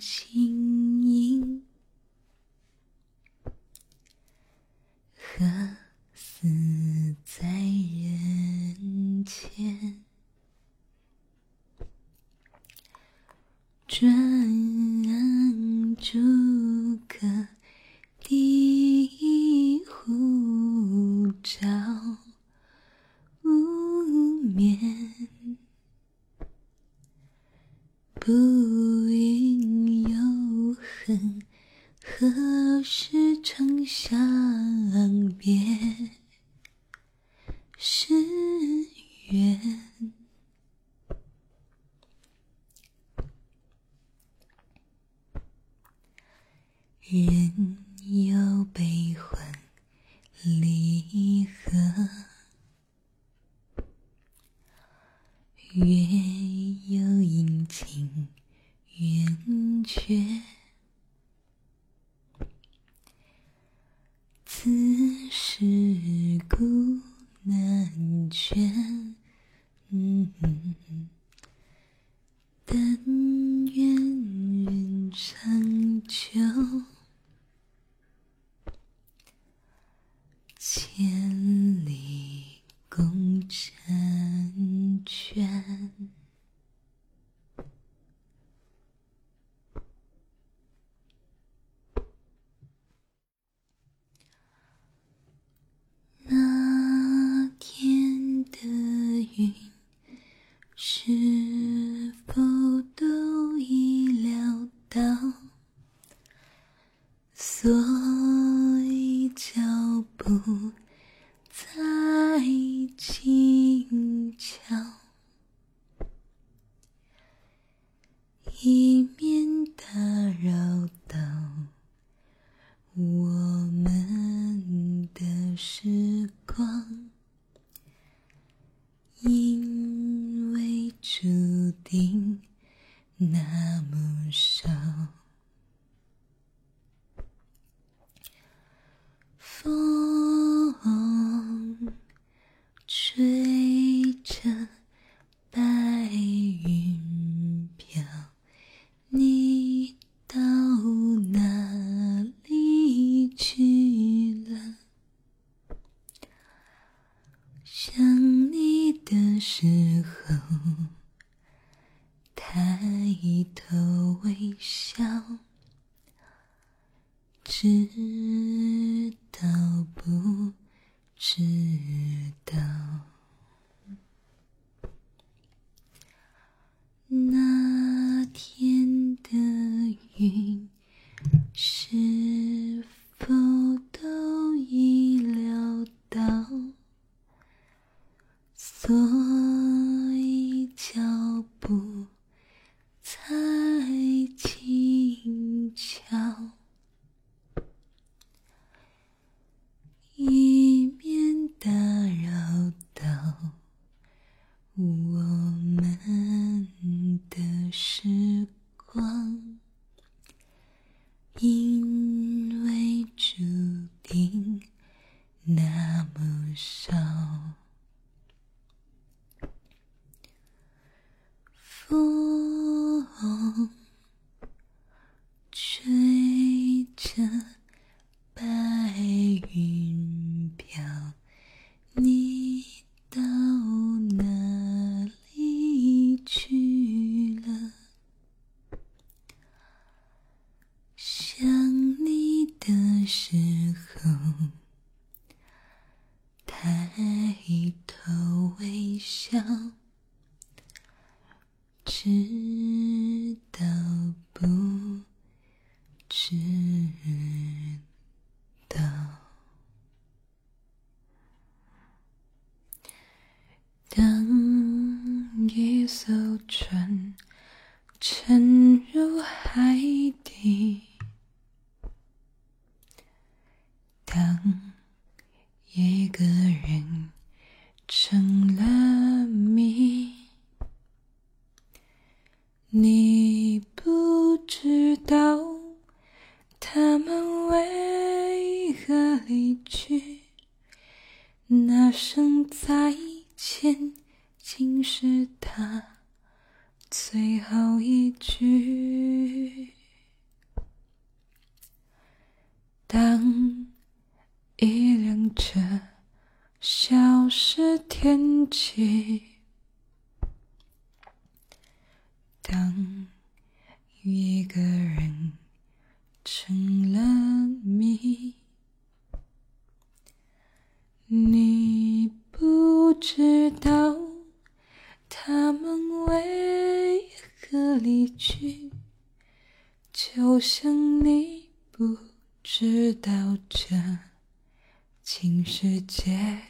弄清影。何似在人间？转朱阁，低壶照无眠。不何时长相别？是缘。人有悲欢离合，月有阴晴圆缺。此事古难全，但愿人长久。千里共婵娟。那天的云，是否都已料到？所以脚步再轻巧，以免打扰到我们的事光，因为注定那么少。风吹着白云飘，你到哪里去了？想你的时候，抬头微笑。知道不知道？那天的云，是否都已料到？所以脚步才轻巧。以免打扰到我们的时光，因为注定那么少。风吹着。白云飘，你到哪里去了？想你的时候，抬头微笑，知道不知你。成了谜。你不知道他们为何离去，就像你不知道这情世界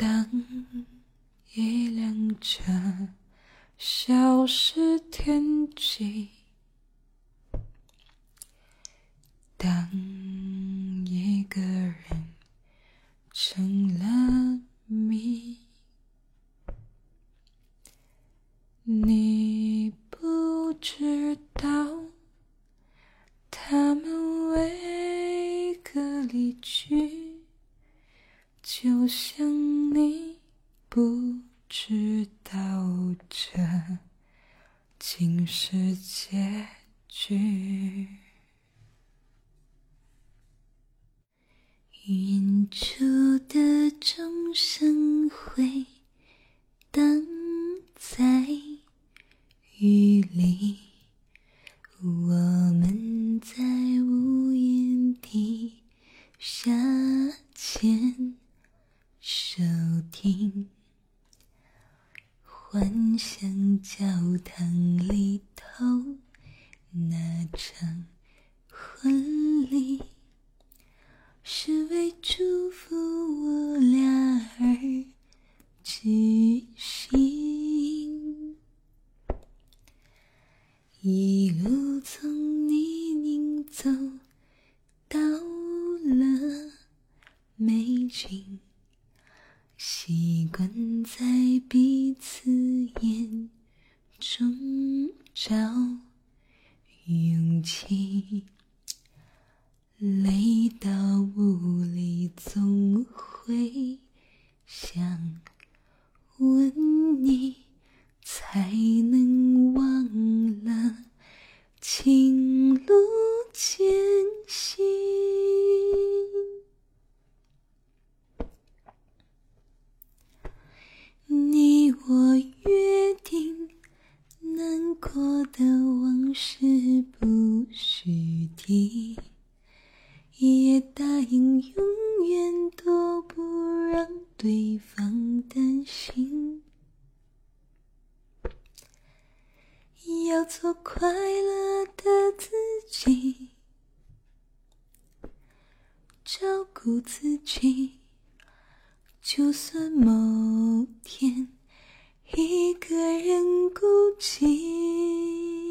当一辆车消失天际，当一个人成了谜，你不知道他们为何离去。就像你不知道这竟是结局。远处的钟声回荡在雨里，我们在屋檐底下牵。收听，幻想教堂里头那场婚礼，是为祝福我俩而举行。一路从泥泞走到了美景。习惯在彼此眼中找过的往事不许提，也答应永远都不让对方担心，要做快乐的自己，照顾自己。就算某天一个人孤寂，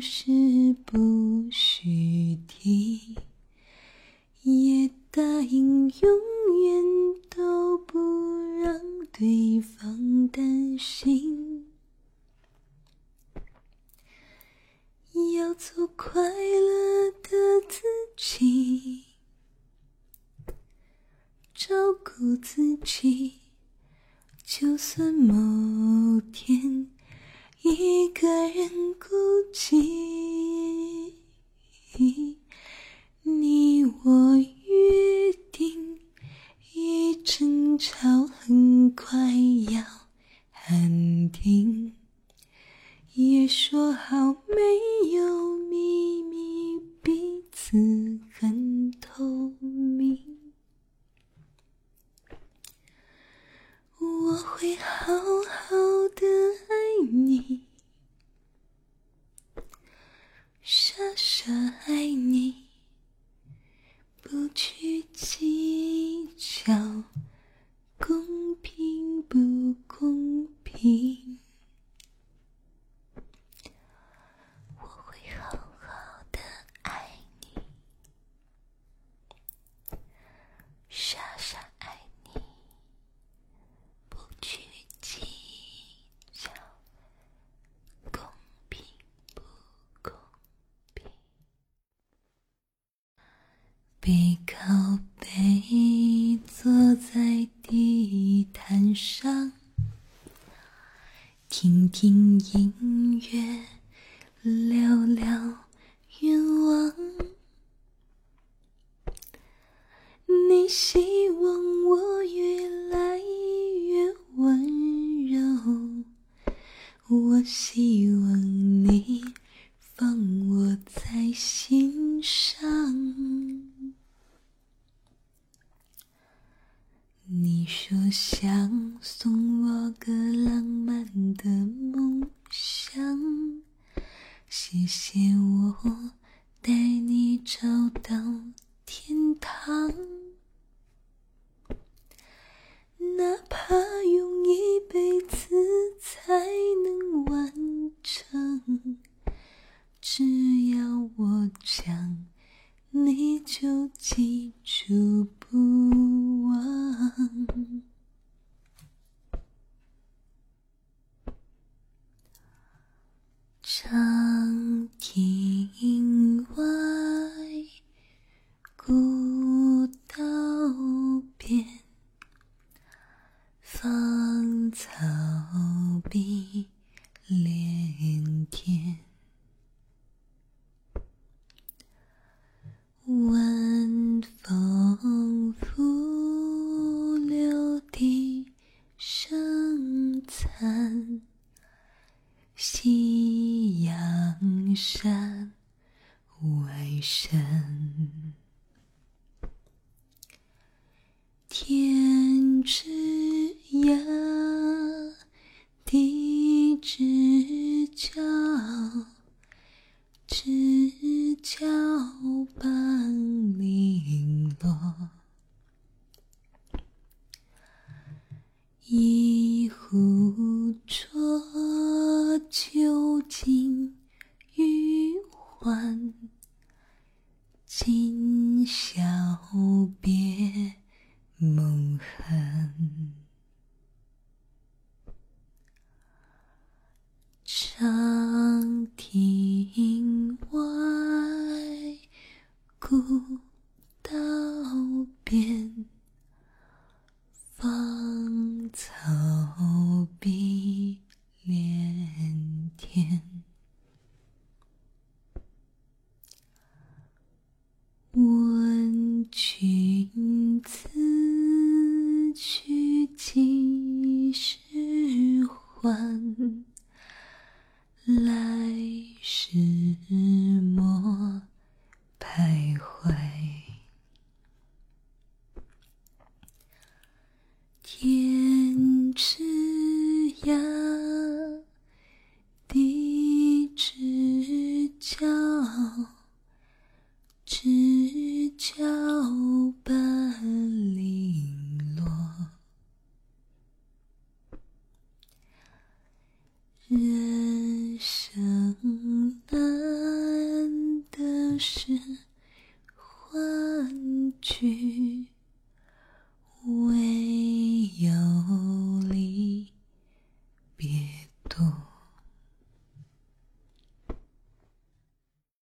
是隐隐。你说想送我个浪漫的梦山外山骄傲。